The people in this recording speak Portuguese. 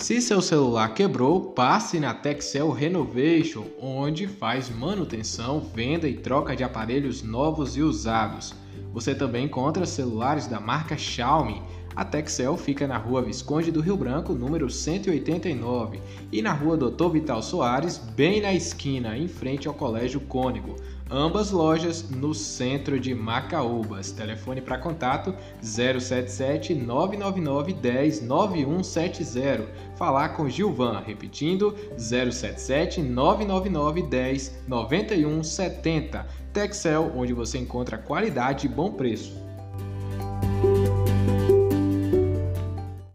Se seu celular quebrou, passe na Texel Renovation, onde faz manutenção, venda e troca de aparelhos novos e usados. Você também encontra celulares da marca Xiaomi. A Texel fica na rua Visconde do Rio Branco, número 189, e na rua Doutor Vital Soares, bem na esquina, em frente ao Colégio Cônigo. Ambas lojas no centro de Macaúbas. Telefone para contato 077 999 10 9170. Falar com Gilvan, repetindo 077 999 10 9170. Texel, onde você encontra qualidade bom preço.